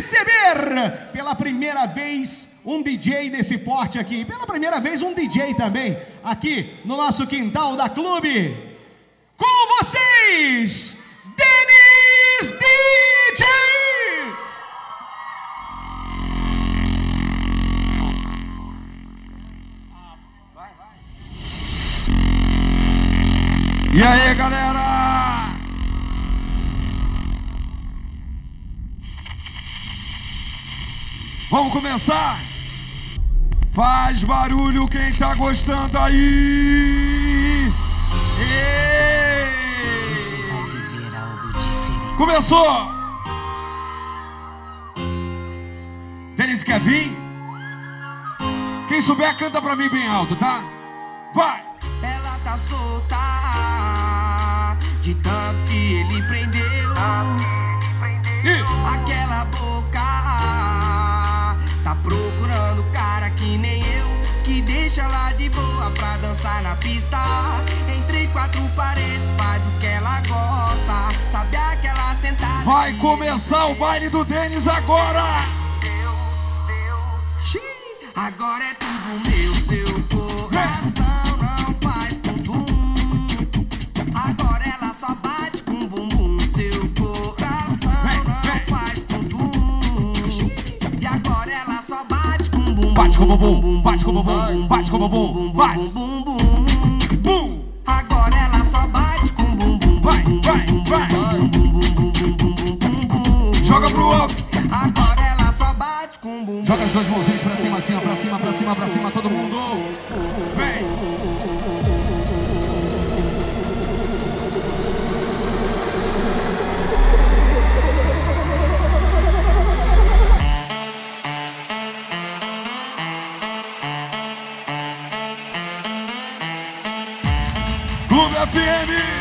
receber pela primeira vez um DJ desse porte aqui. Pela primeira vez, um DJ também aqui no nosso quintal da clube. Com vocês, Denis DJ! E aí, galera? Vamos começar? Faz barulho quem tá gostando aí! Ei! Começou! Denis quer vir? Quem souber, canta pra mim bem alto, tá? Vai! Ela tá solta de tanto que ele prendeu. Deixa lá de boa pra dançar na pista. Entre quatro paredes faz o que ela gosta. Sabe aquela sentada? vai começar o baile do Denis agora! Xiii, Agora é tudo meu, seu bate com bumbum. Bate com o bumbum, bate com o bumbum, bate com o bumbum, bate. bum, bum, bum. Agora ela só bate com bumbum. Vai, vai, vai! Joga pro alto! Agora ela só bate com bumbum. Joga as duas mãozinhas pra cima, assim, ó, pra cima, pra cima, pra cima, todo mundo! Vem! love you.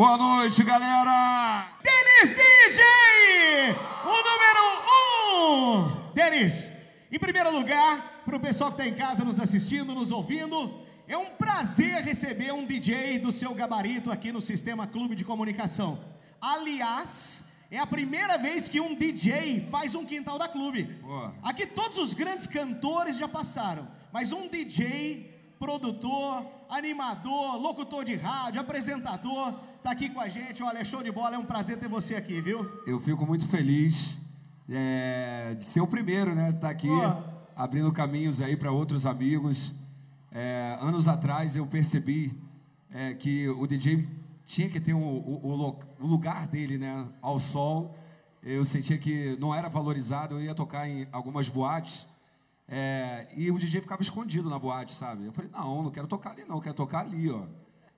Boa noite, galera. Denis DJ! O número um! Denis, em primeiro lugar, para o pessoal que está em casa nos assistindo, nos ouvindo, é um prazer receber um DJ do seu gabarito aqui no Sistema Clube de Comunicação. Aliás, é a primeira vez que um DJ faz um quintal da clube. Boa. Aqui todos os grandes cantores já passaram, mas um DJ, produtor, animador, locutor de rádio, apresentador, tá aqui com a gente. Olha, é show de bola, é um prazer ter você aqui, viu? Eu fico muito feliz é, de ser o primeiro, né? Estar aqui abrindo caminhos aí para outros amigos. É, anos atrás eu percebi é, que o DJ tinha que ter o, o lo- o lugar dele, né? Ao sol. Eu sentia que não era valorizado. Eu ia tocar em algumas boates é, e o DJ ficava escondido na boate, sabe? Eu falei, não, não quero tocar ali não, quero tocar ali, ó.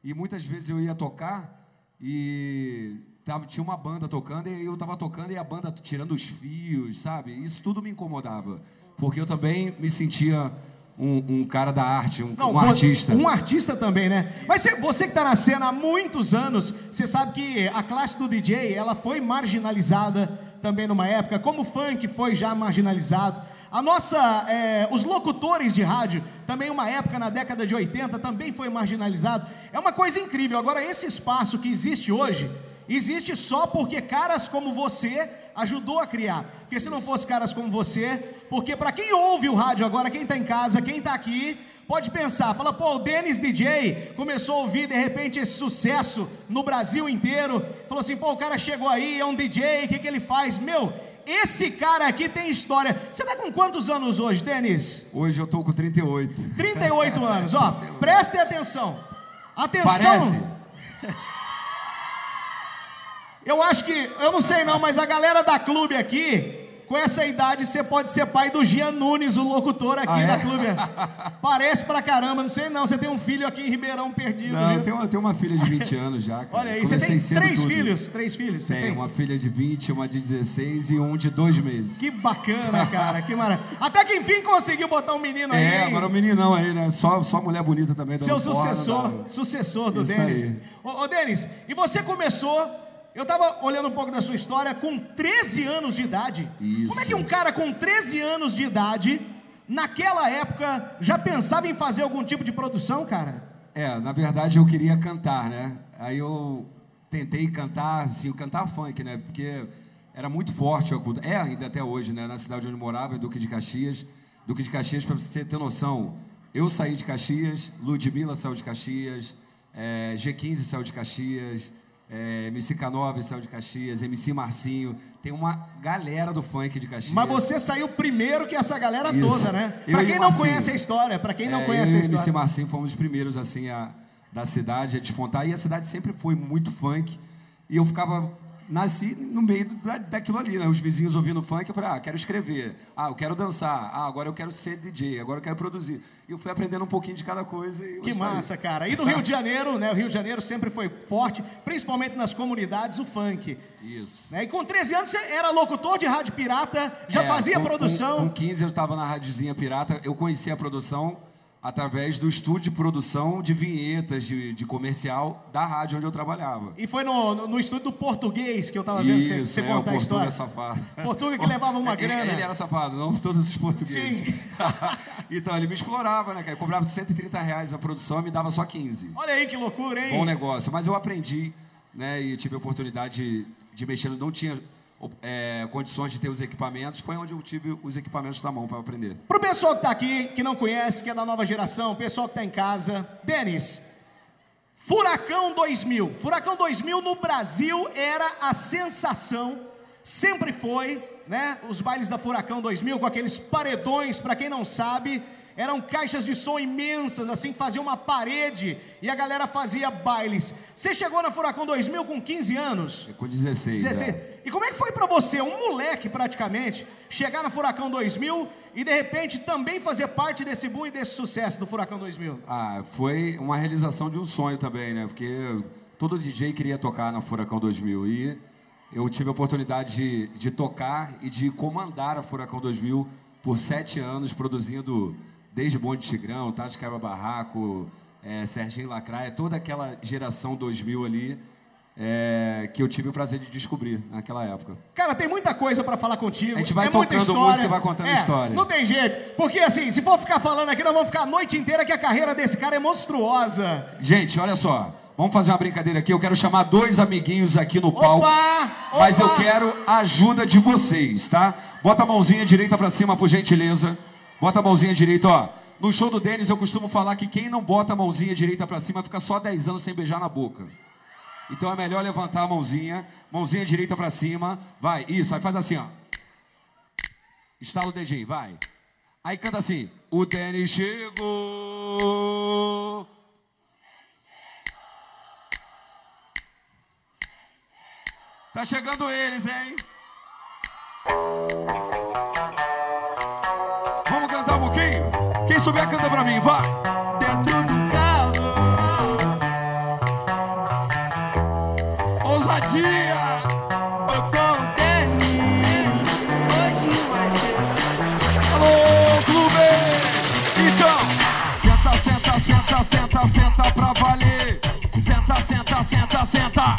E muitas vezes eu ia tocar e tava, tinha uma banda tocando e eu tava tocando e a banda tirando os fios, sabe? Isso tudo me incomodava. Porque eu também me sentia um, um cara da arte, um, um vo- artista. Um artista também, né? Mas você, você que está na cena há muitos anos, você sabe que a classe do DJ, ela foi marginalizada também numa época, como o funk foi já marginalizado. A nossa, é, os locutores de rádio, também uma época na década de 80, também foi marginalizado. É uma coisa incrível. Agora, esse espaço que existe hoje, existe só porque caras como você ajudou a criar. Porque se não fosse caras como você, porque para quem ouve o rádio agora, quem está em casa, quem está aqui, pode pensar, fala, pô, o Dennis DJ começou a ouvir de repente esse sucesso no Brasil inteiro, falou assim, pô, o cara chegou aí, é um DJ, o que, que ele faz? Meu, esse cara aqui tem história. Você tá com quantos anos hoje, Denis? Hoje eu tô com 38. 38 anos, ó, prestem atenção. Atenção. Parece? Eu acho que, eu não sei não, mas a galera da clube aqui, com essa idade, você pode ser pai do Gian Nunes, o locutor aqui Ah, é? da clube. Parece pra caramba, não sei não. Você tem um filho aqui em Ribeirão perdido. Não, viu? eu tenho, eu tenho uma filha de 20 anos já. Cara. Olha aí, você Comecei tem cedo três tudo. filhos? Três filhos? Você Tenho tem? uma filha de 20, uma de 16 e um de dois meses. Que bacana, cara, que maravilha. Até que enfim conseguiu botar um menino aí. É, agora o meninão aí, né? Só, só mulher bonita também. Seu fora, sucessor, dá- sucessor do Isso Denis. aí. Ô, ô Denis, e você começou, eu tava olhando um pouco da sua história, com 13 anos de idade. Isso. Como é que um cara com 13 anos de idade, naquela época, já pensava em fazer algum tipo de produção, cara? É, na verdade eu queria cantar, né? Aí eu tentei cantar, assim, cantar funk, né? Porque era muito forte. É ainda até hoje, né? Na cidade onde eu morava, em Duque de Caxias. Duque de Caxias, para você ter noção, eu saí de Caxias, Ludmilla saiu de Caxias, é, G15 saiu de Caxias, é, MC K9 saiu de Caxias, MC Marcinho. Tem uma galera do funk de Caxias. Mas você saiu primeiro que essa galera Isso. toda, né? Eu Pra quem não Marcinho. conhece a história, pra quem não É, conhece a o MC história. Marcinho fomos os primeiros assim a, da cidade a despontar e a cidade sempre foi muito funk e eu ficava nasci no meio da, daquilo ali, né? Os vizinhos ouvindo funk, eu falei, ah, quero escrever, ah, eu quero dançar, ah, agora eu quero ser DJ, agora eu quero produzir. E eu fui aprendendo um pouquinho de cada coisa. Que tá massa, cara. E do Rio de Janeiro, né? O Rio de Janeiro sempre foi forte, principalmente nas comunidades, o funk. Isso. Né? E com 13 anos você era locutor de rádio pirata, já É, fazia com- produção. Com, com 15 eu estava na Radiozinha Pirata, eu conheci a produção através do estúdio de produção de vinhetas de, de comercial da rádio onde eu trabalhava. E foi no, no, no estúdio do português que eu tava vendo você, Isso, você é, o contar a Portuga história. é safado. Portuga que levava uma Ele- grana. Ele, era safado, não todos os portugueses. Sim. então, ele me explorava, né, cara? Eu cobrava 130 reais a produção e me dava só 15. Olha aí que loucura, hein? Bom negócio. Mas eu aprendi, né, e tive a oportunidade de, de mexer. Não tinha é, condições de ter os equipamentos. Foi onde eu tive os equipamentos na mão para aprender. Pro pessoal que tá aqui, que não conhece, que é da nova geração, o pessoal que tá em casa, Denis, Furacão 2000. Furacão 2000 no Brasil era a sensação, sempre foi, né? Os bailes da Furacão 2000 com aqueles paredões, para quem não sabe, eram caixas de som imensas, assim, que faziam uma parede e a galera fazia bailes. Você chegou na Furacão 2000 com 15 anos? Com 16. 16. é. E como é que foi pra você, um moleque praticamente, chegar na Furacão 2000 e de repente também fazer parte desse boom e desse sucesso do Furacão 2000? Ah, foi uma realização de um sonho também, né? Porque todo DJ queria tocar na Furacão 2000 e eu tive a oportunidade de, de tocar e de comandar a Furacão 2000 por sete anos, produzindo desde Bonde Tigrão, Tati Quebra Barraco, é, Serginho Lacraia, toda aquela geração 2000 ali é, que eu tive o prazer de descobrir naquela época. Cara, tem muita coisa pra falar contigo. A gente vai é tocando música e vai contando É, história. Não tem jeito. Porque assim, se for ficar falando aqui, nós vamos ficar a noite inteira que a carreira desse cara é monstruosa. Gente, olha só. Vamos fazer uma brincadeira aqui. Eu quero chamar dois amiguinhos aqui no palco. Opa! Mas eu Opa! quero a ajuda de vocês, tá? Bota a mãozinha direita pra cima, por gentileza. Bota a mãozinha direita, ó. No show do Denis eu costumo falar que quem não bota a mãozinha direita pra cima fica só 10 anos sem beijar na boca. Então é melhor levantar a mãozinha, mãozinha direita pra cima. Vai, isso, aí faz assim, ó. Estala o dedinho, vai. Aí canta assim: O Denis chegou. Tá chegando eles, hein? vai. Dentro do carro. Ousadia. Tô com o Denis. Hoje vai ter. Alô, clube. Então. Senta, senta, senta, senta, senta pra valer. Senta, senta, senta, senta.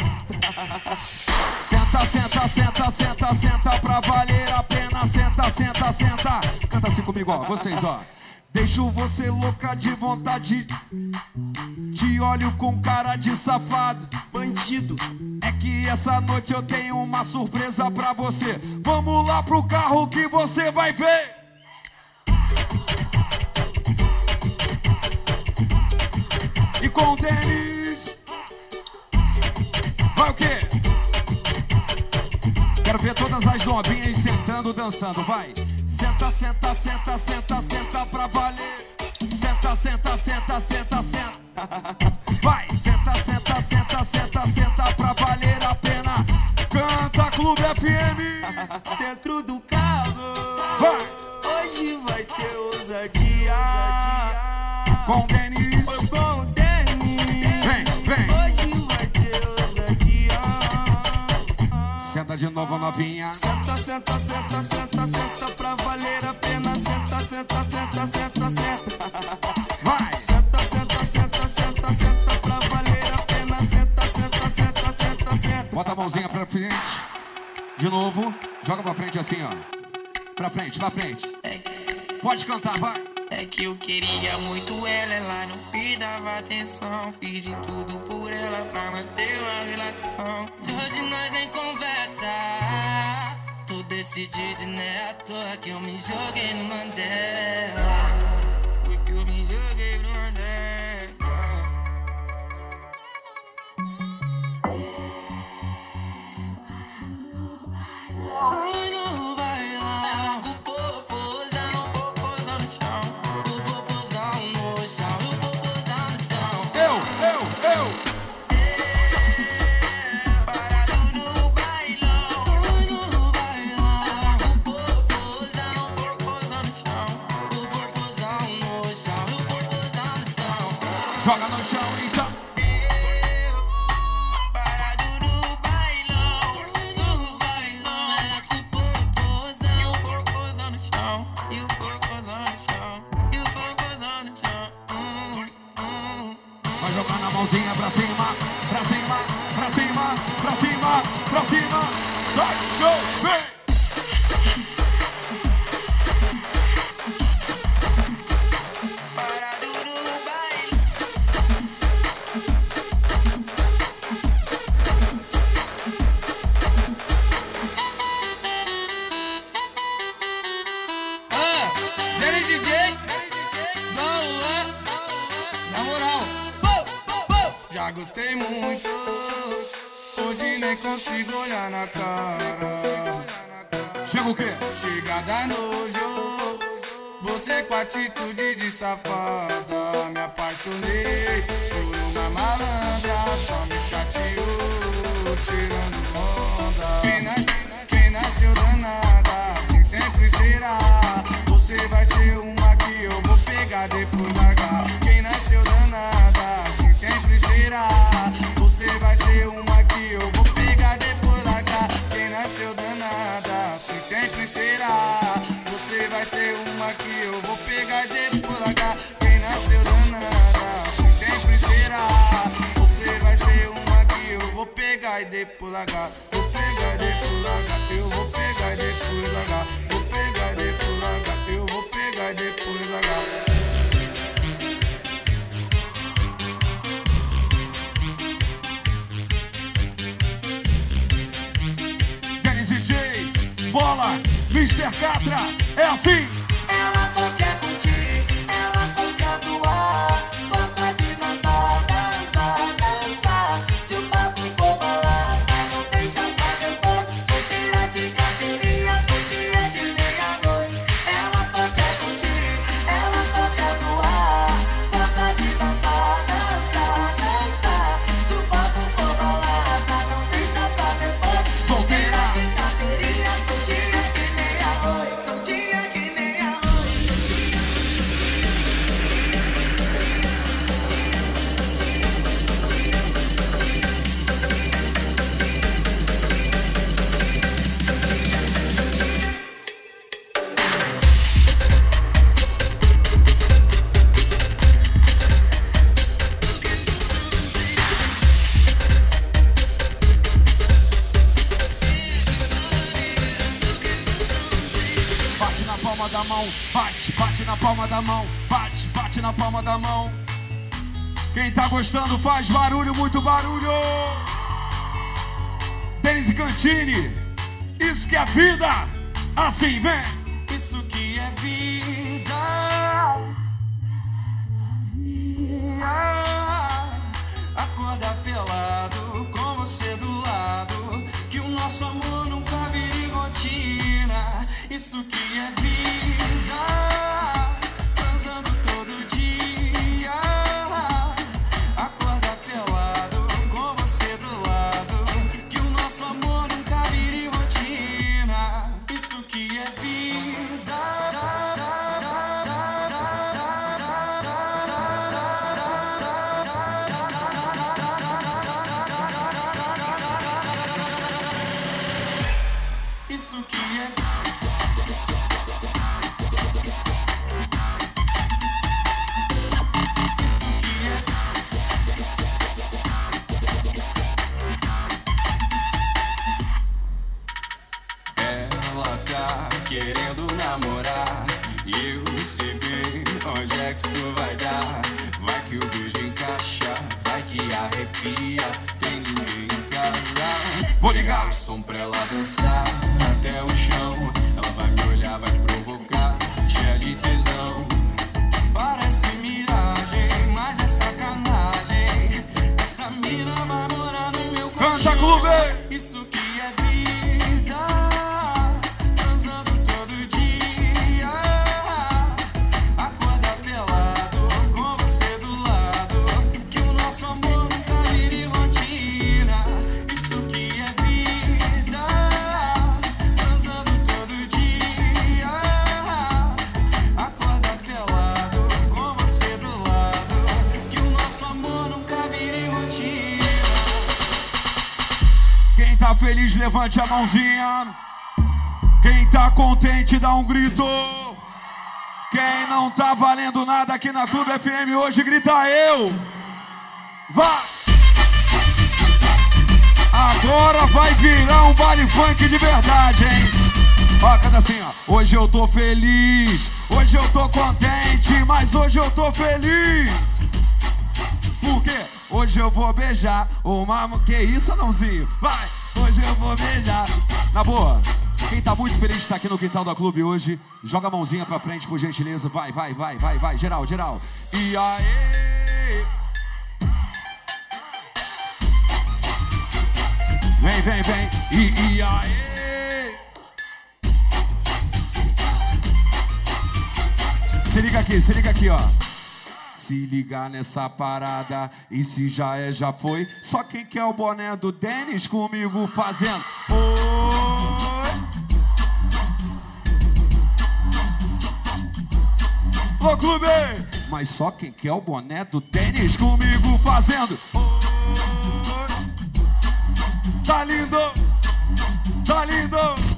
Senta, senta, senta, senta, senta pra valer a pena. Senta, senta, senta. Canta assim comigo, ó. Vocês, ó. Deixo você louca de vontade. Te olho com cara de safado. Bandido, É que essa noite eu tenho uma surpresa pra você. Vamos lá pro carro que você vai ver. E com o Denis. Vai o quê? Quero ver todas as novinhas sentando, dançando. Vai. Senta, senta, senta, senta, senta pra valer. Senta, senta, senta, senta, senta. Vai, senta, senta, senta, senta, senta pra valer a pena. Canta Clube FM. dentro do carro. Vai. Hoje vai ter ousadia. Com Denis. Oi, com o Denis. Senta de novo, novinha. Senta, senta, senta, senta, senta pra valer a pena. Senta, senta, senta, senta, senta. Vai. Senta, senta, senta, senta, senta pra valer a pena. Senta, senta, senta, senta, senta. Bota a mãozinha pra frente. De novo. Joga pra frente assim, ó. Pra frente, pra frente. Pode cantar, vai. É que eu queria muito ela, ela não me dava atenção. Fiz de tudo por ela pra manter uma relação. Hoje nós nem conversa. Tô decidido e não é à toa que eu me joguei no Mandela. Foi que eu me joguei no Mandela. Safada. Me apaixonei por uma malandra, só me chateou, Vou pegar e depois largar. Eu vou pegar e depois largar. Vou pegar e depois largar. Eu vou pegar e depois largar. Bola, Mr. Catra, é assim. Palma da mão. Bate, bate na palma da mão. Bate, bate na palma da mão. Quem tá gostando faz barulho, muito barulho. Denise Cantini, isso que é vida. Assim, vem. Levante a mãozinha. Quem tá contente, dá um grito. Quem não tá valendo nada aqui na Clube FM hoje, grita eu. Vá! Agora vai virar um baile funk de verdade, hein? Ó, canta assim, ó. Hoje eu tô feliz, hoje eu tô contente, mas hoje eu tô feliz. Por quê? Hoje eu vou beijar uma. Que isso, Anãozinho? Vai! Hoje eu vou beijar. Na boa, quem tá muito feliz de estar aqui no quintal da clube hoje, joga a mãozinha pra frente, por gentileza. Vai, vai, vai, vai, vai. Geral, geral. E aí? Vem, vem, vem. E, e aí? Se liga aqui, se liga aqui, ó. Se ligar nessa parada e se já é, já foi. Só quem quer o boné do Denis comigo fazendo. Ô clube! Mas só quem quer o boné do Denis comigo fazendo. Oi! Tá lindo! Tá lindo!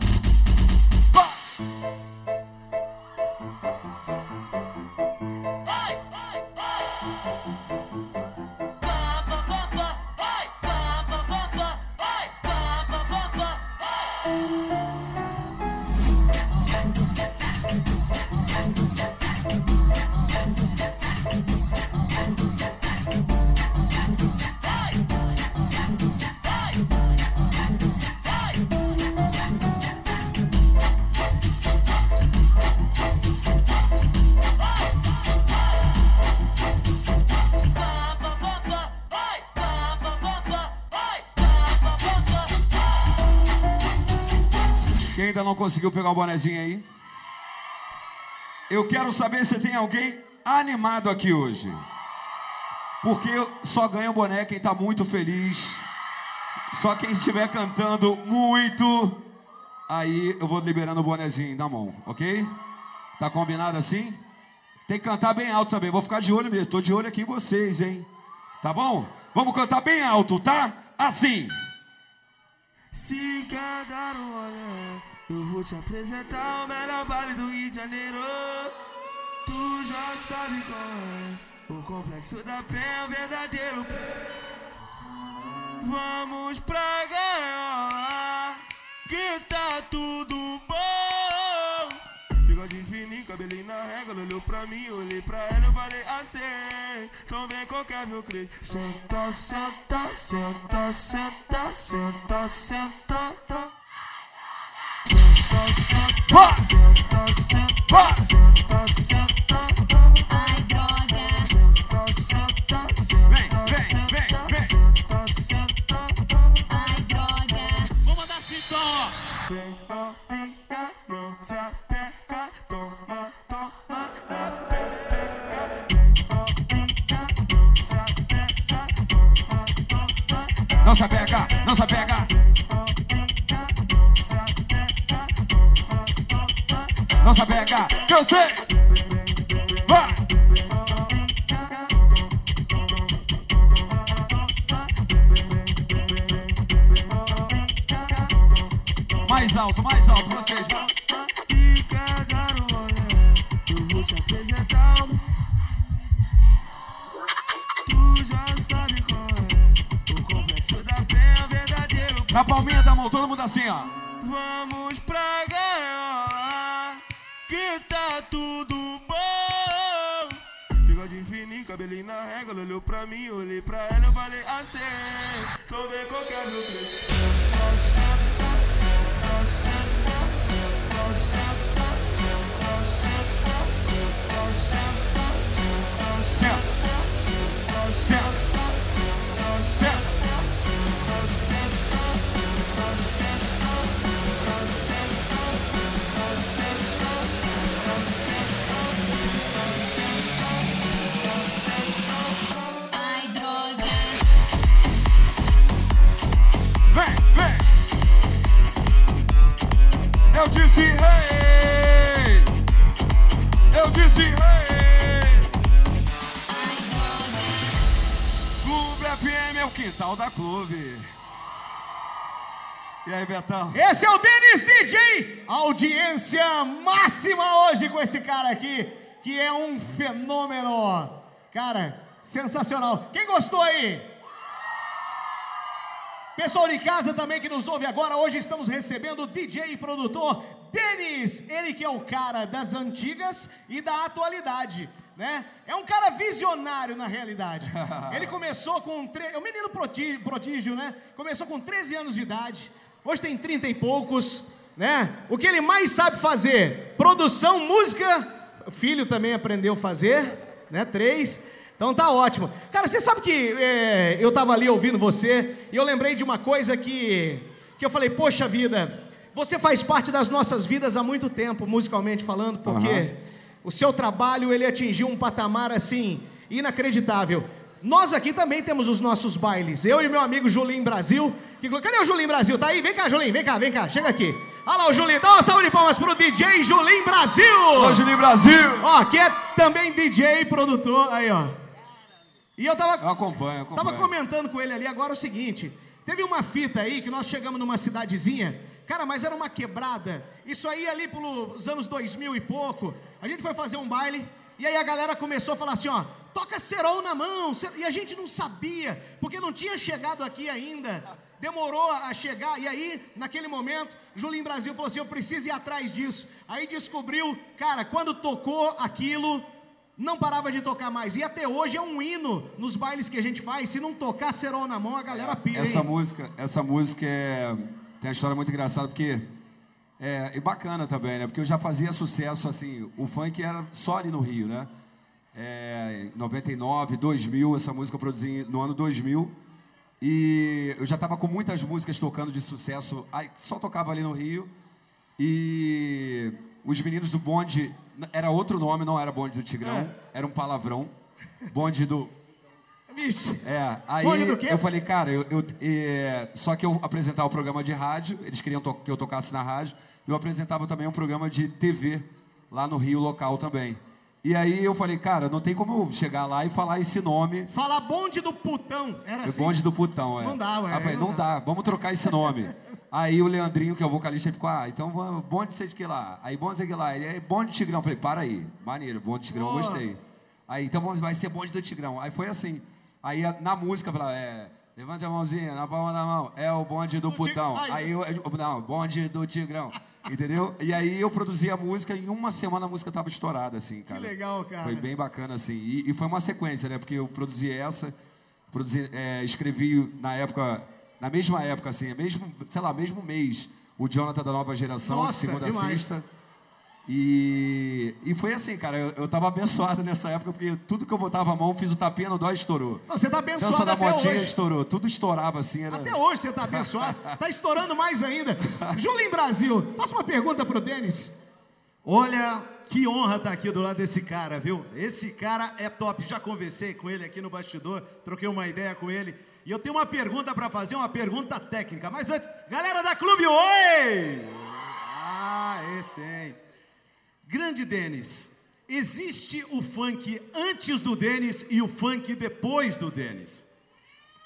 Conseguiu pegar o bonezinho aí? Eu quero saber se tem alguém animado aqui hoje. Porque só ganha o boné quem tá muito feliz. Só quem estiver cantando muito. Aí eu vou liberando o bonezinho na mão, ok? Tá combinado assim? Tem que cantar bem alto também. Vou ficar de olho mesmo. Tô de olho aqui em vocês, hein? Tá bom? Vamos cantar bem alto, tá? Assim. Se olhar, eu vou te apresentar o melhor baile do Rio de Janeiro. Tu já sabe qual é. O complexo da pé o verdadeiro. Vamos pra ganhar, que tá tudo bom. Bigode fininho, cabelinho na régua, olhou pra mim, olhei pra ela, eu falei assim. Então vem qualquer meu crente. Senta, senta, senta, senta, senta, senta. Senta, não se apega, não se apega. Apega, que eu sei. Vai! Mais alto, mais alto, vocês. Vai. Quer dar rolê, eu vou te apresentar. Tu já sabe qual o complexo da fé o verdadeiro Na palminha da mão, todo mundo assim, ó. Cabelinho na régua, ela olhou pra mim, olhei pra ela, eu falei assim. Tô bem qualquer meu preço. Eu disse rei. Eu disse droga. Clube FM é o quintal da clube. E aí, Betão? Esse é o Denis DJ. Audiência máxima hoje com esse cara aqui, que é um fenômeno. Cara, sensacional. Quem gostou aí? Pessoal de casa também que nos ouve agora, hoje estamos recebendo o DJ e produtor Denis, ele que é o cara das antigas e da atualidade, né? É um cara visionário na realidade. Ele começou com, tre... é um menino prodígio, né? Começou com 13 anos de idade, hoje tem 30 e poucos, né? O que ele mais sabe fazer? Produção, música, o filho também aprendeu a fazer, né? Três. Então tá ótimo. Cara, você sabe que é, eu tava ali ouvindo você e eu lembrei de uma coisa que, que eu falei, poxa vida, você faz parte das nossas vidas há muito tempo, musicalmente falando, porque Aham. o seu trabalho ele atingiu um patamar assim inacreditável. Nós aqui também temos os nossos bailes. Eu e meu amigo Julinho Brasil. Que... Cadê o Julinho Brasil? Tá aí? Vem cá, Julinho. Vem cá, vem cá. Chega aqui. Olha lá o Julinho. Dá uma salva de palmas pro DJ Julinho Brasil. Alô, Juninho Brasil! Ó, que é também DJ produtor. Aí, ó. E eu tava, Eu acompanho, eu acompanho. tava comentando com ele ali agora o seguinte: teve uma fita aí que nós chegamos numa cidadezinha, cara, mas era uma quebrada. Isso aí ali pelos anos 2000 e pouco. A gente foi fazer um baile e aí a galera começou a falar assim: ó, toca cerol na mão. E a gente não sabia, porque não tinha chegado aqui ainda. Demorou a chegar, e aí, naquele momento, Julinho Brasil falou assim: eu preciso ir atrás disso. Aí descobriu, cara, quando tocou aquilo, não parava de tocar mais. E até hoje é um hino nos bailes que a gente faz. Se não tocar cerol na mão, a galera pira. Essa hein? música, essa música é, tem uma história muito engraçada, porque é, e bacana também, né? Porque eu já fazia sucesso, assim, o funk era só ali no Rio, né? É, em 99, 2000, essa música eu produzi no ano 2000. E eu já estava com muitas músicas tocando de sucesso, só tocava ali no Rio. E os meninos do bonde, era outro nome, não era bonde do Tigrão, É. era um palavrão. Bonde do, Vixe. é, aí Bonde do quê? eu falei, cara, eu, eu- é, só que eu apresentava o programa de rádio, eles queriam que eu tocasse na rádio, eu apresentava também um programa de TV lá no Rio local também. E aí eu falei, cara, não tem como eu chegar lá e falar esse nome, Fala bonde do putão. Era o assim. bonde do putão, é. Não dá, ué, falei, não não dá, vamos trocar esse nome. Aí o Leandrinho, que é o vocalista, ele ficou, ah, então bonde sei de que lá. Aí bonde sei de que lá. Ele é bonde de Tigrão. Eu falei, para aí, maneiro, bonde de Tigrão, Boa. gostei. Aí, então vamos, vai ser bonde do Tigrão. Aí foi assim. Aí na música, falava, é, levante a mãozinha, na palma da mão, é o bonde do Do putão. Aí eu, não, bonde do Tigrão. Entendeu? E aí eu produzi a música e em uma semana a música tava estourada, assim, cara. legal, cara. Foi bem bacana, assim. E, e foi uma sequência, né? Porque eu produzi essa, produzi, é, escrevi na época, na mesma época, assim, mesmo, sei lá, mesmo mês, o Jonathan da nova geração, Nossa, de segunda demais. sexta. E, e foi assim, cara, eu, eu tava abençoado nessa época, porque tudo que eu botava a mão, fiz o tapinha no dó, estourou. Não, você tá abençoado Dança da até motinha hoje. estourou, tudo estourava assim, era... Até hoje você tá abençoado. Tá estourando mais ainda. Julinho Brasil, faça uma pergunta pro Denis. Olha, que honra estar aqui do lado desse cara, viu? Esse cara é top. Já conversei com ele aqui no bastidor, troquei uma ideia com ele. E eu tenho uma pergunta para fazer, uma pergunta técnica. Mas antes, galera da Clube Oi! Ah, esse, hein? Grande Denis, existe o funk antes do Denis e o funk depois do Denis?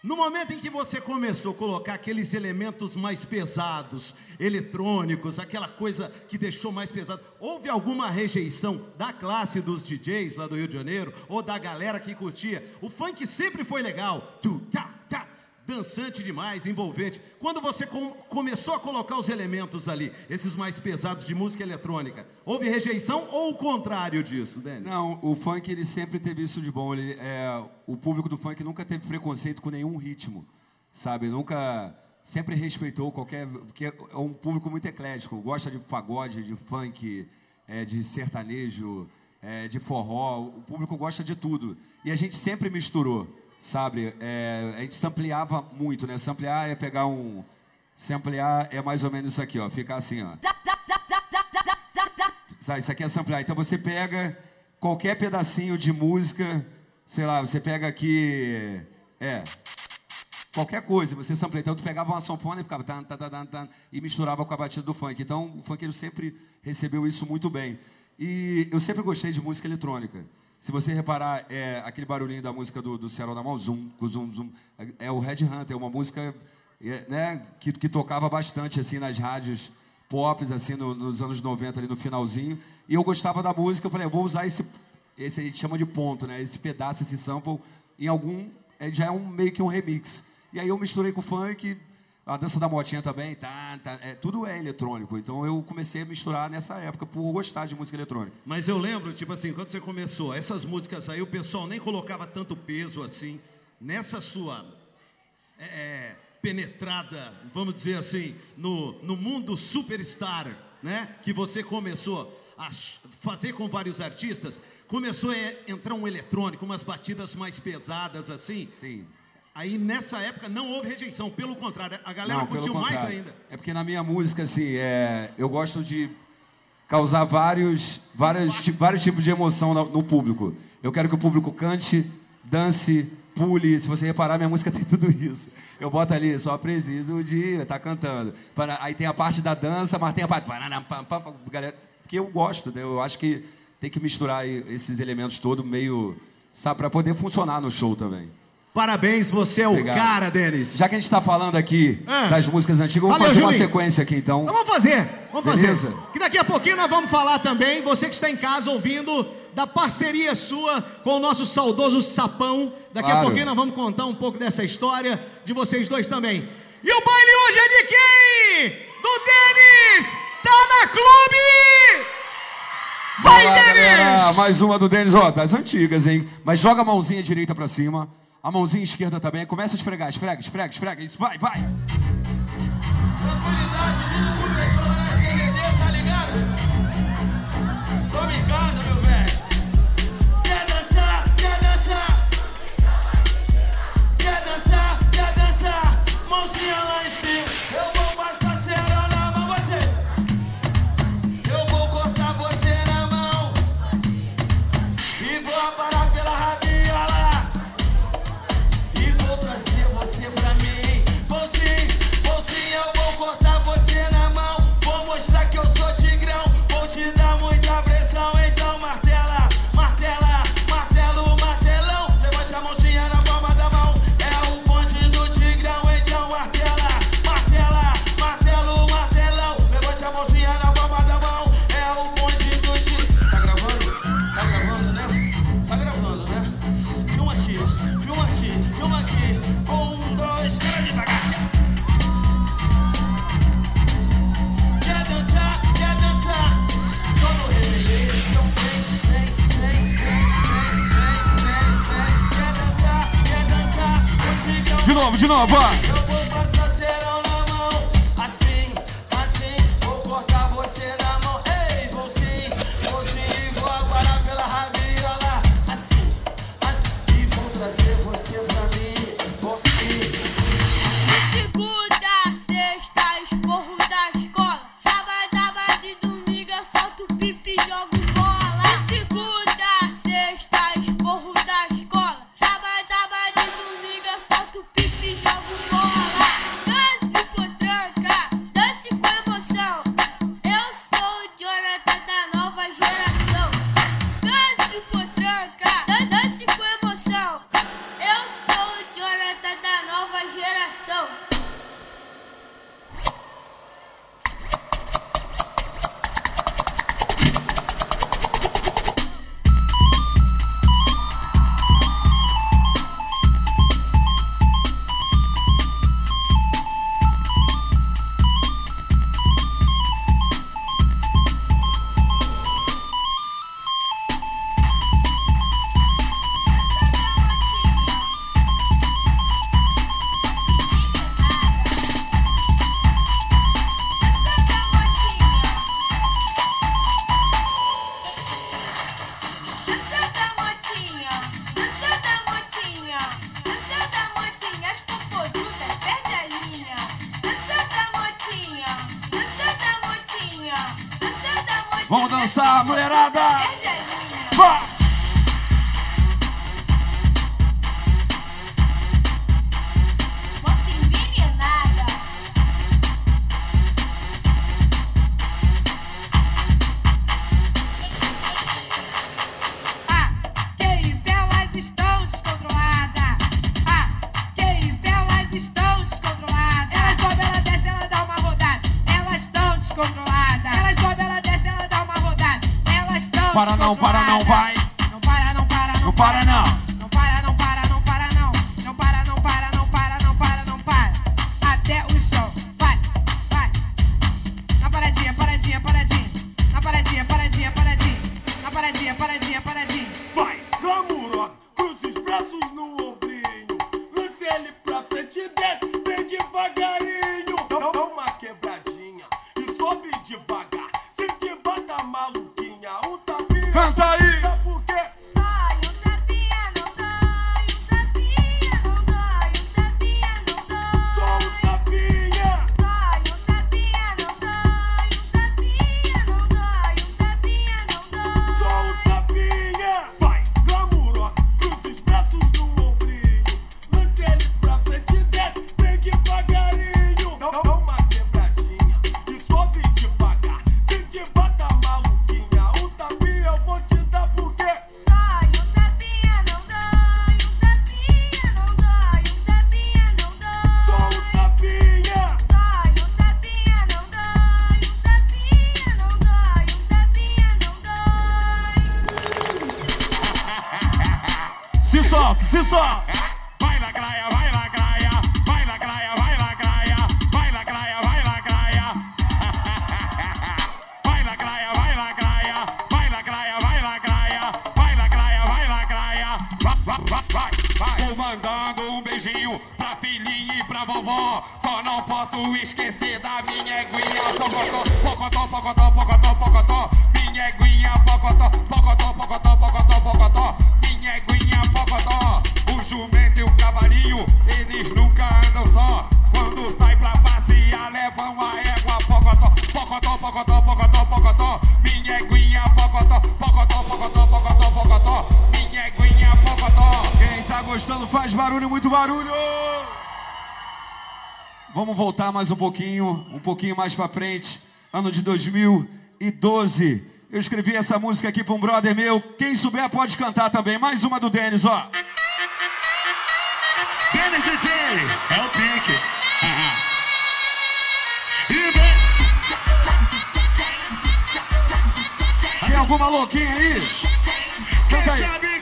No momento em que você começou a colocar aqueles elementos mais pesados, eletrônicos, aquela coisa que deixou mais pesado, houve alguma rejeição da classe dos DJs lá do Rio de Janeiro ou da galera que curtia? O funk sempre foi legal, tu, tá, tá, dançante demais, envolvente. Quando você com- começou a colocar os elementos ali, esses mais pesados de música eletrônica, houve rejeição ou o contrário disso, Denis? Não, o funk ele sempre teve isso de bom. Ele, é, o público do funk nunca teve preconceito com nenhum ritmo, sabe? Nunca, sempre respeitou qualquer, porque é um público muito eclético. Gosta de pagode, de funk, é, de sertanejo, é, de forró. O público gosta de tudo. E a gente sempre misturou, sabe? É, a gente sampleava muito, né? Samplear é pegar um, samplear é mais ou menos isso aqui, ó. Ficar assim, ó. Sabe, isso aqui é samplear. Então você pega qualquer pedacinho de música, sei lá, você pega aqui. É. Qualquer coisa, você sampleia. Então tu pegava uma sanfona e ficava tan, tan, tan, tan, e misturava com a batida do funk. Então o funkeiro sempre recebeu isso muito bem. E eu sempre gostei de música eletrônica. Se você reparar, é, aquele barulhinho da música do, do Ciarão na mão, zoom, zoom, zoom, é o Red Hunter, é uma música é, né, que, que tocava bastante assim nas rádios pop, assim, no- nos anos 90, ali no finalzinho. E eu gostava da música, eu falei, eu vou usar esse, esse a gente chama de ponto, né? Esse pedaço, esse sample, em algum, é, já é um, meio que um remix. E aí eu misturei com funk, a dança da motinha também, tá, tá, é, tudo é eletrônico. Então eu comecei a misturar nessa época por gostar de música eletrônica. Mas eu lembro, tipo assim, quando você começou, essas músicas aí, o pessoal nem colocava tanto peso assim. Nessa sua é, é, penetrada, vamos dizer assim, no, no mundo superstar, né? Que você começou a fazer com vários artistas, começou a entrar um eletrônico, umas batidas mais pesadas assim. Sim. Aí nessa época não houve rejeição, pelo contrário, a galera Não, curtiu mais ainda. É porque na minha música, assim, é, eu gosto de causar vários, vários, vários tipos de emoção no, no público. Eu quero que o público cante, dance, pule. Se você reparar, minha música tem tudo isso. Eu boto ali, só preciso de tá cantando. Para- Aí tem a parte da dança, mas tem a parte. galera, Porque eu gosto, né? eu acho que tem que misturar esses elementos todos meio. Sabe, para poder funcionar no show também. Parabéns, você é o Obrigado. cara, Denis. Já que a gente está falando aqui Ah. das músicas antigas, vamos Valeu, fazer uma sequência aqui então. Então vamos fazer, vamos Beleza. fazer. Que daqui a pouquinho nós vamos falar também, você que está em casa ouvindo, da parceria sua com o nosso saudoso Sapão. Daqui a Claro. pouquinho nós vamos contar um pouco dessa história de vocês dois também. E o baile hoje é de quem? Do Denis! Tá na clube! Vai, Vai lá, galera. Denis! Mais uma do Denis, ó, das antigas, hein? Mas joga a mãozinha direita pra cima, a mãozinha esquerda também. Começa a esfregar, esfrega, esfrega, esfrega. Isso, vai, vai. Tranquilidade, 老板。não para, não vai. Não para, não para, não para, não. barulho! Vamos voltar mais um pouquinho, um pouquinho mais para frente, ano de 2012. Eu escrevi essa música aqui para um brother meu. Quem souber pode cantar também. Mais uma do Denis, ó. Denis e Jenny, é o pique. vem. Tem alguma louquinha aí? Canta aí.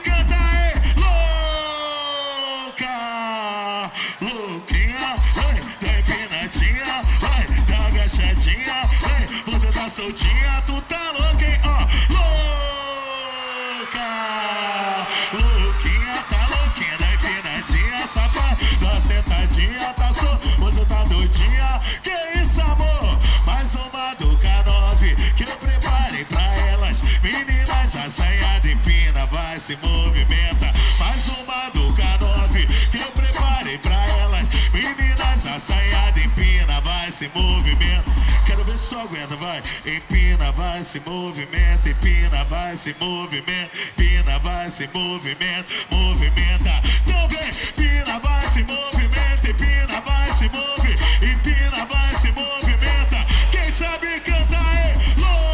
Movimenta. Quero ver se tu aguenta, vai. Empina, vai se movimenta. Empina, vai se movimenta. Empina, vai se movimenta. Movimenta. Então vem, empina, vai se movimenta. Empina, vai se move. Empina, vai se movimenta. Quem sabe cantar é louco.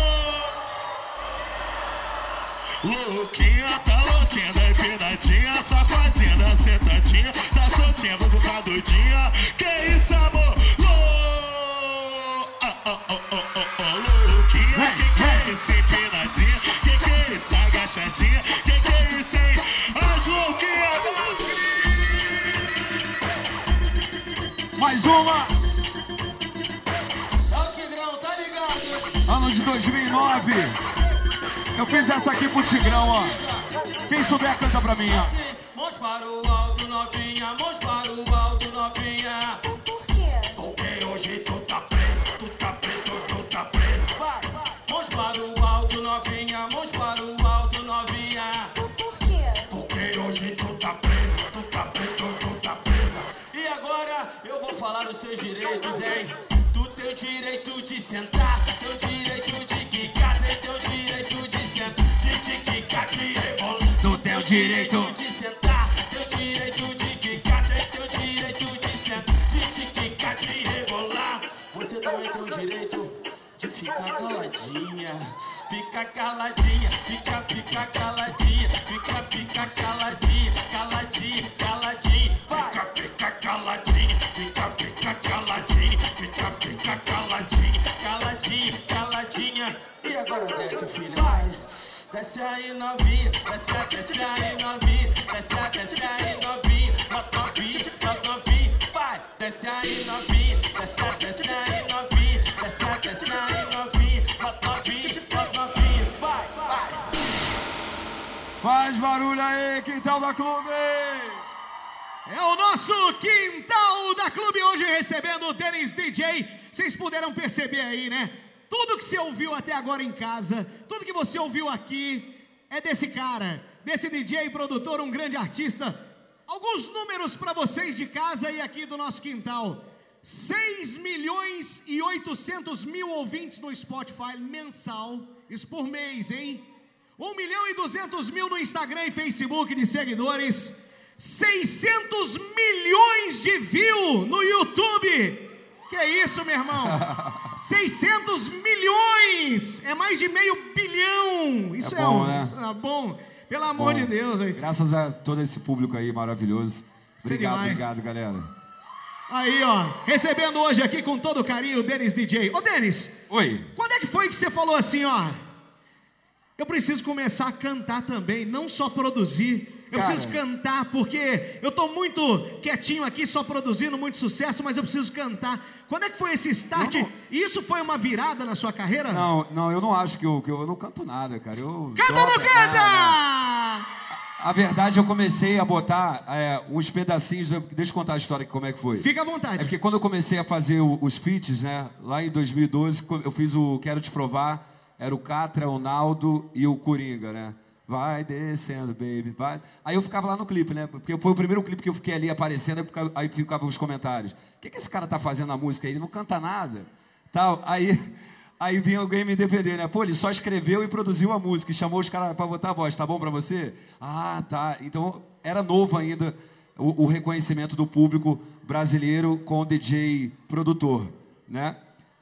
Louquinha, tá louquinha, da empinadinha, safadinha, da sentadinha, da soltinha, você tá doidinha. 2009. Eu fiz essa aqui pro Tigrão, ó. Quem souber, canta pra mim, ó. Mãos para o alto, novinha. Mãos para o alto, novinha. Por quê? Porque hoje tu tá presa, tu tá preto, tu tá presa. Vai, mãos para o alto, novinha. Mãos para o alto, novinha. Por quê? Porque hoje tu tá presa, tu tá preto, tu tá presa. E agora eu vou falar os seus direitos, hein? Tu tem o direito de sentar, tem o direito direito. de sentar, tem o direito de quicar, teu direito de sentar, de quicar, de rebolar. Você também tem o direito de ficar caladinha, fica caladinha, fica, fica caladinha, fica, fica caladinha, caladinha, caladinha, vai, fica, fica caladinha, fica, fica caladinha, fica, fica caladinha, caladinha, caladinha. E agora desce, filha, vai. Desce aí novinha, Faz barulho aí, quintal da clube! É o nosso quintal da clube hoje recebendo o Denis DJ. Vocês puderam perceber aí, né? Tudo que você ouviu até agora em casa, tudo que você ouviu aqui é desse cara, desse DJ produtor, um grande artista. Alguns números para vocês de casa e aqui do nosso quintal. 6 milhões e 800 mil ouvintes no Spotify mensal, isso por mês, hein? 1 milhão e 200 mil no Instagram e Facebook de seguidores. 600 milhões de views no YouTube. Que isso, meu irmão? 600 milhões! É mais de meio bilhão! Isso é, bom, um, né? isso é bom. Pelo amor Bom, de Deus, aí. Graças a todo esse público aí maravilhoso. É Obrigado, obrigado, galera. Aí, ó, recebendo hoje aqui com todo carinho o Denis DJ. Ô, Denis, Oi. quando é que foi que você falou assim, ó? Eu preciso começar a cantar também, não só produzir. Eu Cara. preciso cantar porque eu tô muito quietinho aqui, só produzindo muito sucesso, mas eu preciso cantar. Quando é que foi esse start? Não- Isso foi uma virada na sua carreira? Não, não, eu não acho que eu, que eu, eu não canto nada, cara. Eu Canta ou não canta? É, é. A verdade, eu comecei a botar é, uns pedacinhos. Deixa eu contar a história, como é que foi. Fica à É vontade. porque quando eu comecei a fazer os feats, né? Lá em 2012, co- eu fiz o Quero Te Provar. Era o Catra, o Naldo e o Coringa, né? Vai descendo, baby, vai. Aí eu ficava lá no clipe, né? Porque foi o primeiro clipe que eu fiquei ali aparecendo, aí ficava, os comentários. O que, que esse cara tá fazendo na música? Ele não canta nada. Tal. Aí, aí vinha alguém me defender, né? Pô, ele só escreveu e produziu a música e chamou os caras pra botar a voz. Tá bom pra você? Ah, tá. Então era novo ainda o, o reconhecimento do público brasileiro com o DJ produtor, né?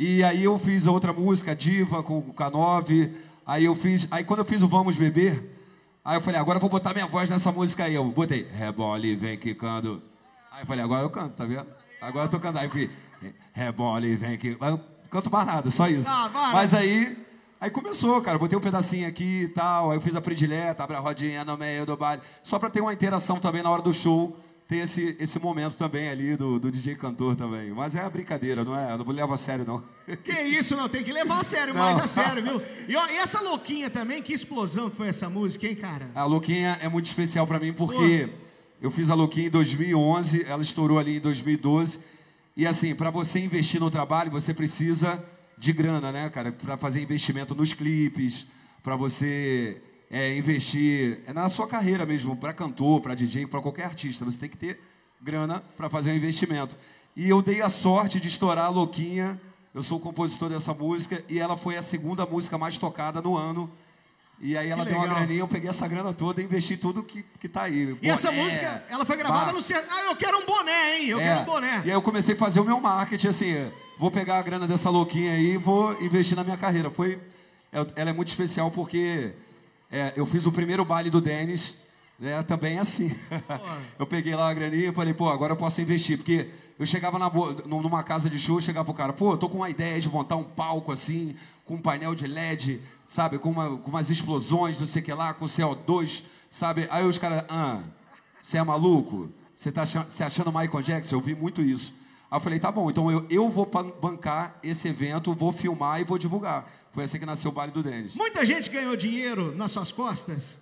E aí eu fiz outra música, Diva, com o K9. Aí eu fiz. Aí quando eu fiz o Vamos Beber, aí eu falei, agora eu vou botar minha voz nessa música aí. Eu botei, rebole, vem quicando. Aí eu falei, agora eu canto, tá vendo? Agora eu tô cantando. Aí eu fiquei, rebole, vem que. Mas eu não canto mais nada, só isso. Ah. Mas aí. Aí começou, cara. Botei um pedacinho aqui e tal. Aí eu fiz a predileta, abre a rodinha no meio do baile. Só pra ter uma interação também na hora do show. Tem esse, esse momento também ali do, do DJ cantor também. Mas é brincadeira, não é? Eu não vou levar a sério, não. Que isso, não, tem que levar a sério, Não. mais a sério, viu? E, ó, e essa louquinha também, que explosão que foi essa música, hein, cara? A Louquinha é muito especial pra mim porque eu fiz a Louquinha em 2011, ela estourou ali em 2012. E assim, pra você investir no trabalho, você precisa de grana, né, cara? Pra fazer investimento nos clipes, pra você é, investir é na sua carreira mesmo, para cantor, para DJ, para qualquer artista. Você tem que ter grana para fazer um investimento. E eu dei a sorte de estourar a Louquinha. Eu sou o compositor dessa música e ela foi a segunda música mais tocada no ano. E aí ela deu uma graninha, eu peguei essa grana toda e investi tudo que, que tá aí. E essa Boné, música, ela foi gravada bar- no... Ah, eu quero um boné, hein? Eu é. quero um boné. E aí eu comecei a fazer o meu marketing, assim, vou pegar a grana dessa louquinha aí e vou investir na minha carreira. Foi, é- ela é muito especial porque é, eu fiz o primeiro baile do Denis, né, também assim. eu peguei lá a graninha e falei, pô, agora eu posso investir, porque eu chegava na numa casa de show, chegava pro cara, pô, eu tô com uma ideia de montar um palco assim, com um painel de LED, sabe, com, uma, com umas explosões, não sei o que lá, com CO2, sabe? Aí os caras, ah, você é maluco? Você tá achando, se achando Michael Jackson? Eu vi muito isso. Aí eu falei, tá bom, então eu, eu vou ban- bancar esse evento, vou filmar e vou divulgar. Foi assim que nasceu o Baile do Denis. Muita gente ganhou dinheiro nas suas costas?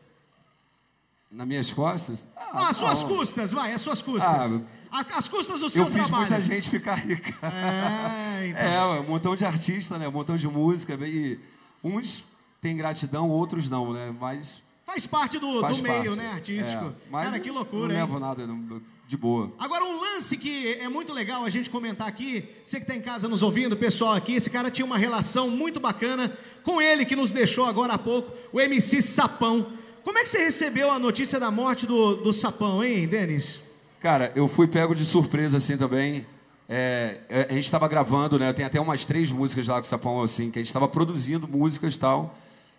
Nas minhas costas? Ah, as suas custas, vai, as suas custas. Ah, as custas do seu Eu fiz trabalho. muita gente ficar rica. É, então. É, um montão de artista, né? Um montão de música. E uns têm gratidão, outros não, né? Mas Faz parte do, faz do meio, parte. né, artístico. É, mas Cara, que loucura, Não hein? levo nada, não- de boa. Agora, um lance que é muito legal a gente comentar aqui, você que está em casa nos ouvindo, pessoal aqui, esse cara tinha uma relação muito bacana com ele que nos deixou agora há pouco, o MC Sapão. Como é que você recebeu a notícia da morte do, do Sapão, hein, Denis? Cara, eu fui pego de surpresa assim também. É, é, a gente estava gravando, né? Tem até umas três músicas lá com o Sapão, assim, que a gente estava produzindo músicas e tal.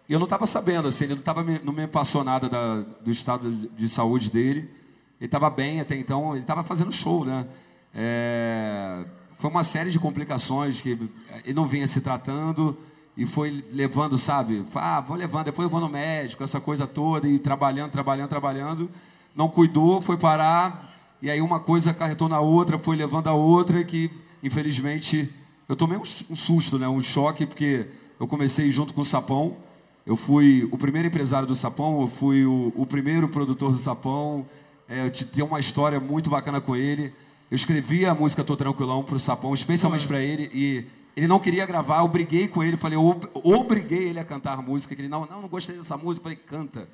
E eu não estava sabendo, assim, ele não, tava não me passou nada da- do estado de saúde dele. Ele estava bem até então, ele estava fazendo show, né? É, foi uma série de complicações que ele não vinha se tratando e foi levando, sabe? Ah, vou levando, depois eu vou no médico, essa coisa toda, e trabalhando, trabalhando, trabalhando. Não cuidou, foi parar, e aí uma coisa acarretou na outra, foi levando a outra, que infelizmente eu tomei um, susto, né? um choque, porque eu comecei junto com o Sapão. Eu fui o primeiro empresário do Sapão, eu fui o, o primeiro produtor do Sapão. É, eu te- tenho uma história muito bacana com ele. Eu escrevi a música Tô Tranquilão pro Sapão, especialmente para ele, e ele não queria gravar. Eu briguei com ele, falei, ob- obriguei ele a cantar a música. Que ele, não, não, não gostei dessa música. Eu falei, canta,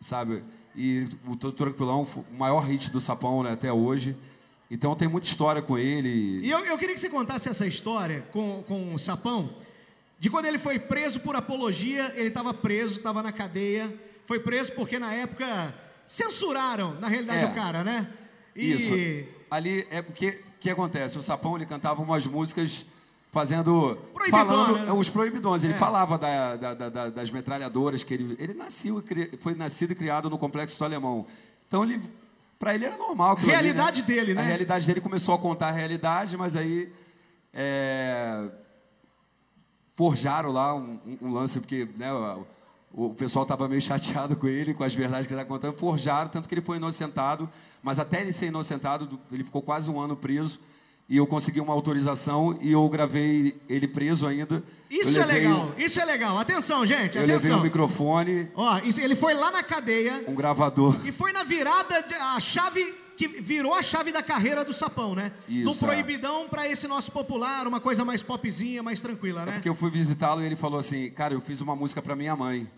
sabe? E o Tô Tranquilão foi o maior hit do Sapão né, até hoje. Então tem muita história com ele. E eu, eu queria que você contasse essa história com, com o Sapão, de quando ele foi preso por apologia, ele estava preso, estava na cadeia, foi preso porque na época censuraram, na realidade, É. o cara, né? E Isso. Ali é porque o que acontece? O Sapão ele cantava umas músicas fazendo. Proibidona, falando né? os proibidões. Ele É. falava da- da- da- da- das metralhadoras que ele. Ele nasceu, e foi nascido e criado no complexo do alemão. Então ele. Para ele era normal. aquilo ali, Realidade dele, né? A realidade dele começou a contar a realidade, mas aí. é, forjaram lá um, um- um lance, porque né, o, pessoal estava meio chateado com ele, com as verdades que ele estava contando, forjaram, tanto que ele foi inocentado, mas até ele ser inocentado, do- ele ficou quase um ano preso, e eu consegui uma autorização e eu gravei ele preso ainda. isso eu é levei- legal, isso é legal. Atenção, gente, Eu levei atenção. um microfone, Ó, ele foi lá na cadeia um gravador. e foi na virada, a chave que virou a chave da carreira do Sapão, né? do Isso, é. proibidão para esse nosso popular, uma coisa mais popzinha, mais tranquila, É né? porque eu fui visitá-lo e ele falou assim, cara, eu fiz uma música para minha mãe.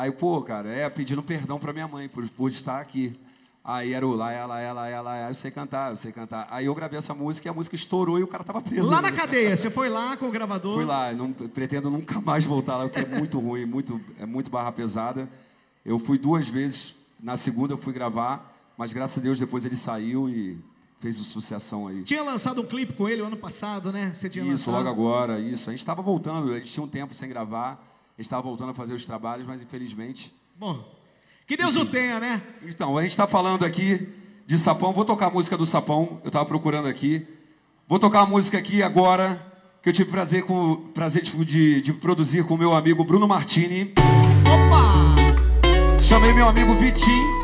Aí, pô, cara, é pedindo perdão para minha mãe por, por estar aqui. Aí era o lá, ela, ela, ela, ela, eu sei cantar, eu sei cantar. Aí eu gravei essa música e a música estourou e o cara tava preso. Lá na cadeia, você foi lá com o gravador. Fui lá, não, pretendo nunca mais voltar lá, porque é muito ruim, muito, é muito barra pesada. Eu fui duas vezes, na segunda eu fui gravar, mas graças a Deus depois ele saiu e fez o sucessão aí. Tinha lançado um clipe com ele o ano passado, né? Você tinha Isso, lançado. logo agora, isso. A gente estava voltando, a gente tinha um tempo sem gravar, estava voltando a fazer os trabalhos, mas infelizmente. Bom, que Deus o tenha, né? Então, a gente está falando aqui de Sapão, vou tocar a música do Sapão, eu estava procurando aqui. Vou tocar a música aqui agora, que eu tive prazer, com, prazer de, de- de produzir com o meu amigo Bruno Martini. Opa! Chamei meu amigo Vitinho,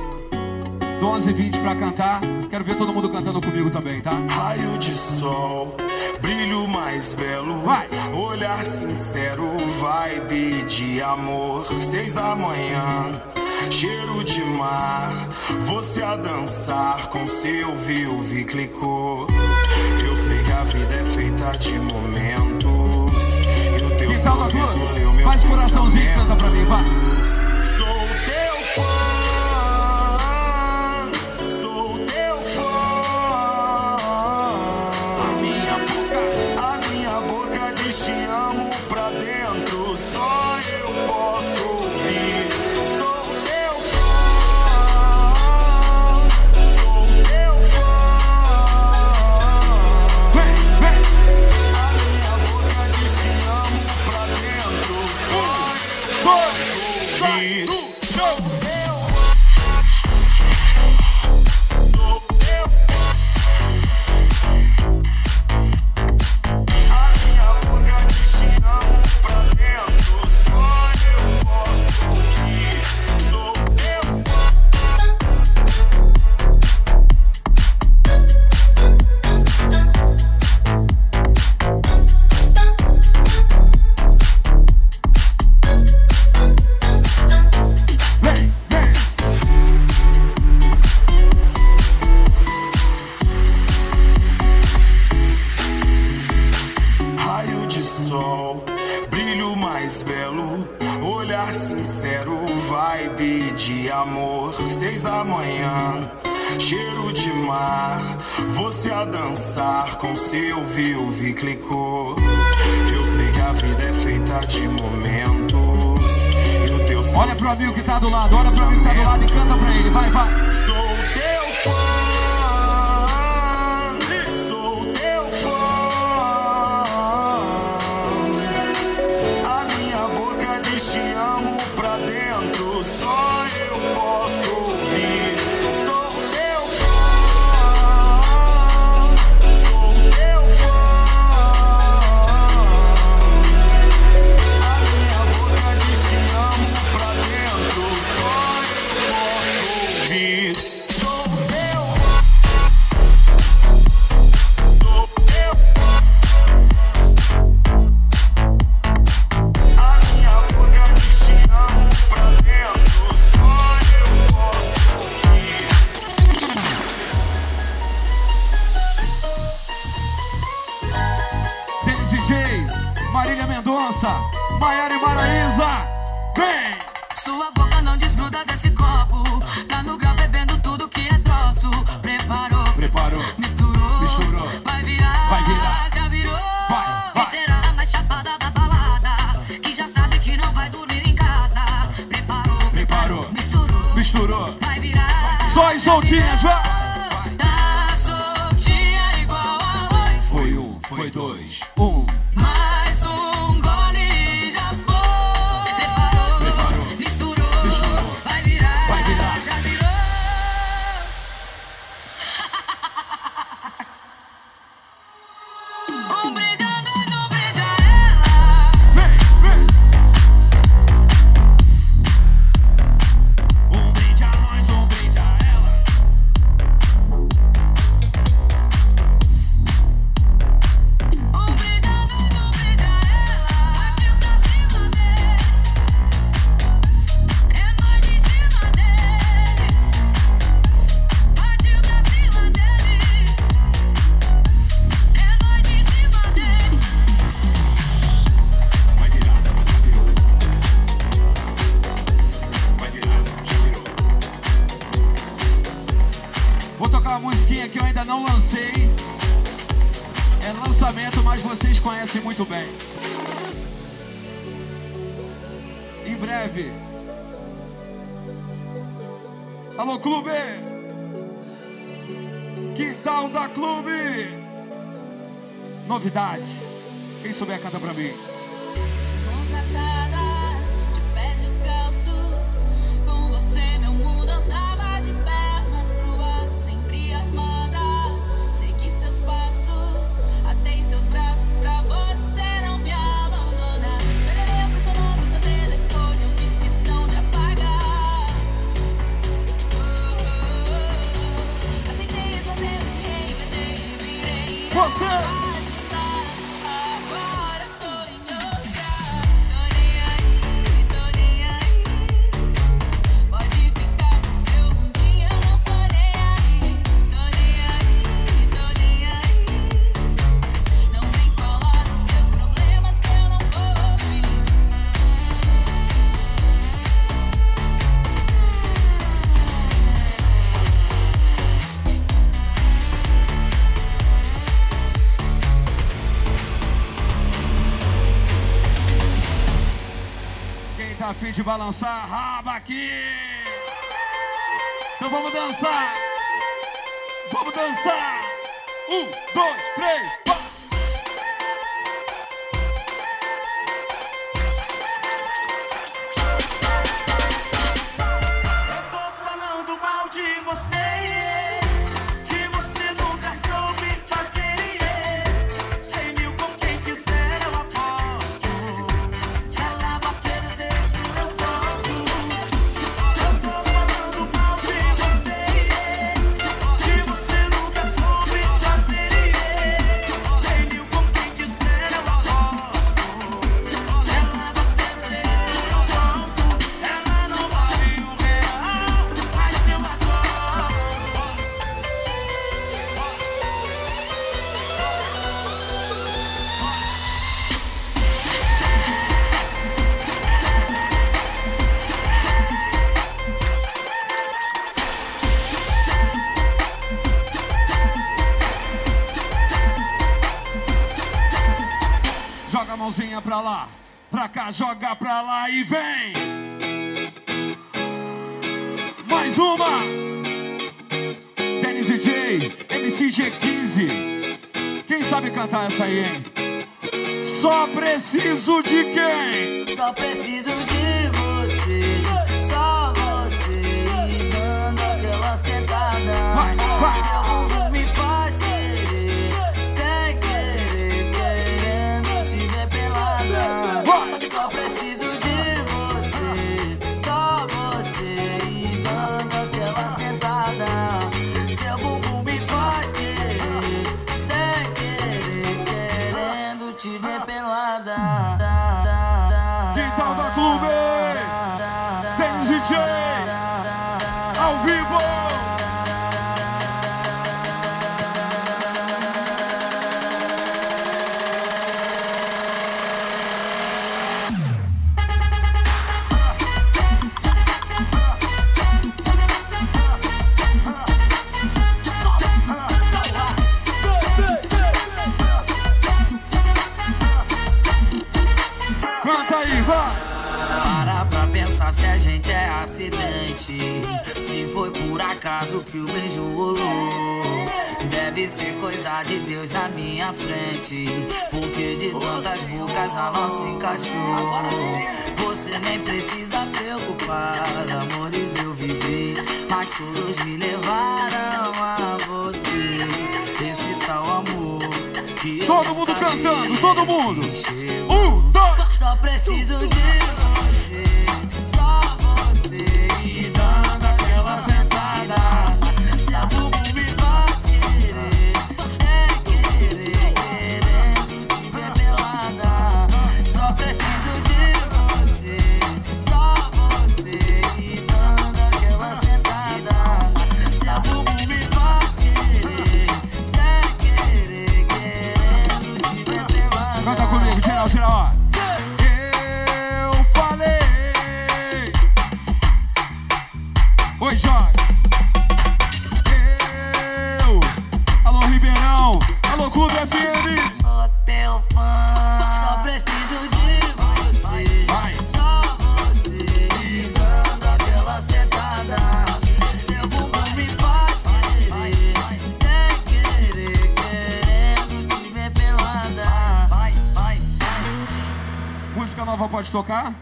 do 1120 para cantar. Quero ver todo mundo cantando comigo também, tá? Raio de sol, brilho mais belo, Vai. olhar sincero, vibe de amor. Seis da manhã, cheiro de mar, você a dançar com seu viu, clicou. Eu sei que a vida é feita de momentos. E o teu Que sorriso leu meus Faz coraçãozinho e canta pra mim, vai. Solteiro pra Alô, clube! Quintal da clube! Novidade. Quem souber, canta pra mim. 这 vai lançar a raba aqui. Então vamos dançar. Vamos dançar. Um, dois, três. Cá, joga pra lá e vem. Mais uma. Dennis DJ, MCG15. Quem sabe cantar essa aí, hein? Só preciso de quem? Só preciso de você, só você dando aquela sentada. Vai, vai. Que o beijo rolou. Deve ser coisa de Deus na minha frente. Porque de tantas bocas a nossa encaixou. Você nem precisa preocupar. Amores eu vivi, mas todos me levaram a você. Esse tal amor. que Todo mundo cantando, todo mundo. Um, dois. Só preciso de você, pode tocar?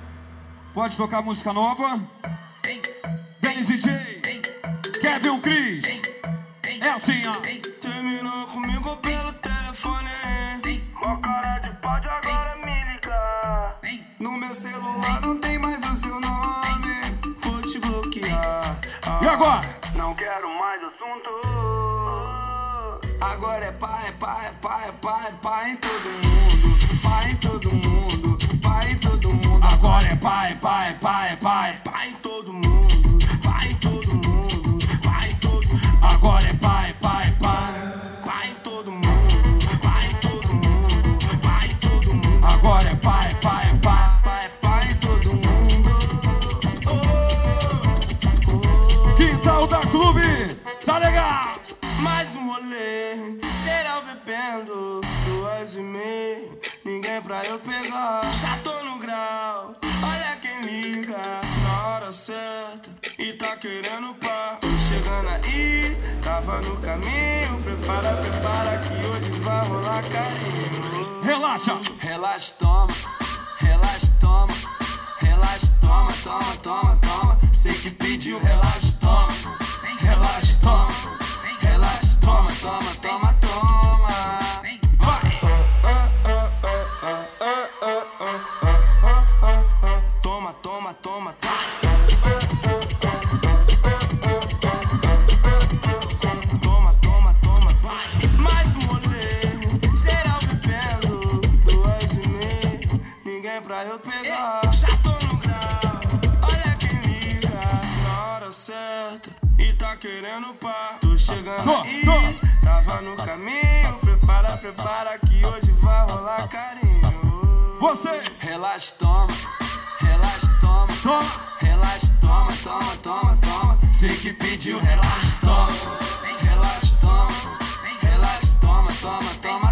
Pode tocar música nova? Dennis DJ. Kevin Cris. É assim, ó. Terminou comigo pelo telefone. Mó cara de pode agora me ligar. No meu celular não tem mais o seu nome. Vou te bloquear. E agora? Não quero mais assunto. Agora é pá, é pá, é pá, é pá, é pá em todo mundo. Pá em todo mundo. Agora é pai, caminho, prepara, prepara que hoje vai rolar carinho. Relaxa. Relaxa, toma, relaxa, toma, relaxa, toma, toma, toma, toma. Sei que pediu, relaxa, toma, relaxa, toma, relaxa, toma, toma, toma, toma. Você. Relaxa, toma, relaxa, toma, Toma. relaxa, toma, toma, toma, toma. Sei que pediu, relaxa, toma, relaxa, toma, relaxa, toma, toma, toma,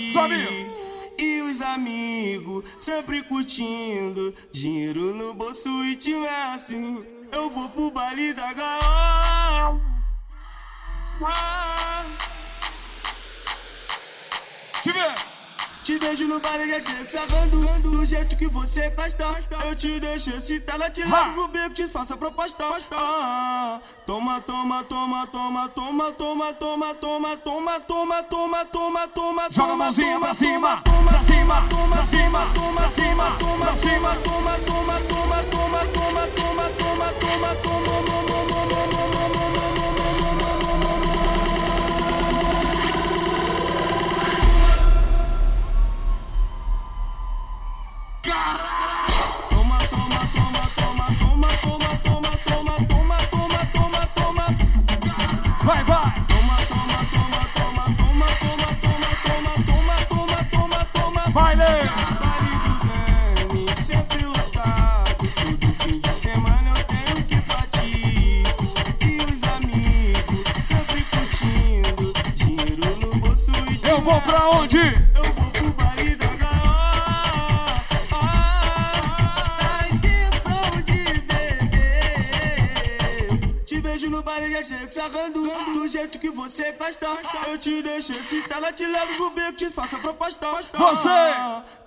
noite. E os amigos sempre curtindo. De no baile já chega sarrando Do jeito que você gosta Eu te deixo excitada, te levo pro beco, te faça proposta Toma, Toma, toma, toma, toma, toma, toma, toma, toma, toma, toma, toma, toma, toma Joga a mãozinha pra cima, pra cima, pra cima, pra cima, pra cima Toma, toma, toma, toma, toma, toma, toma, toma, toma, toma, toma, toma, toma vou pra onde? Eu vou pro baile da gaota. Ah, intenção de beber. Te vejo no. Do jeito que você gosta. Eu te deixo excitada, te leva pro beco, te faço a proposta. Você!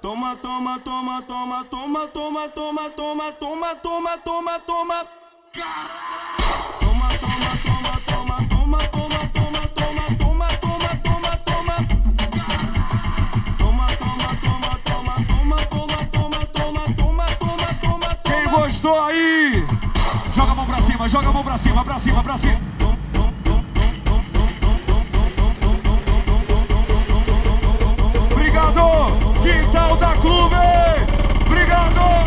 Toma, toma, toma, toma, toma, toma, toma, toma, toma, toma, toma, toma. Caralho! Estou aí! Joga a mão pra cima, joga a mão pra cima, pra cima, pra cima. Obrigado! Quintal da Clube! Obrigado!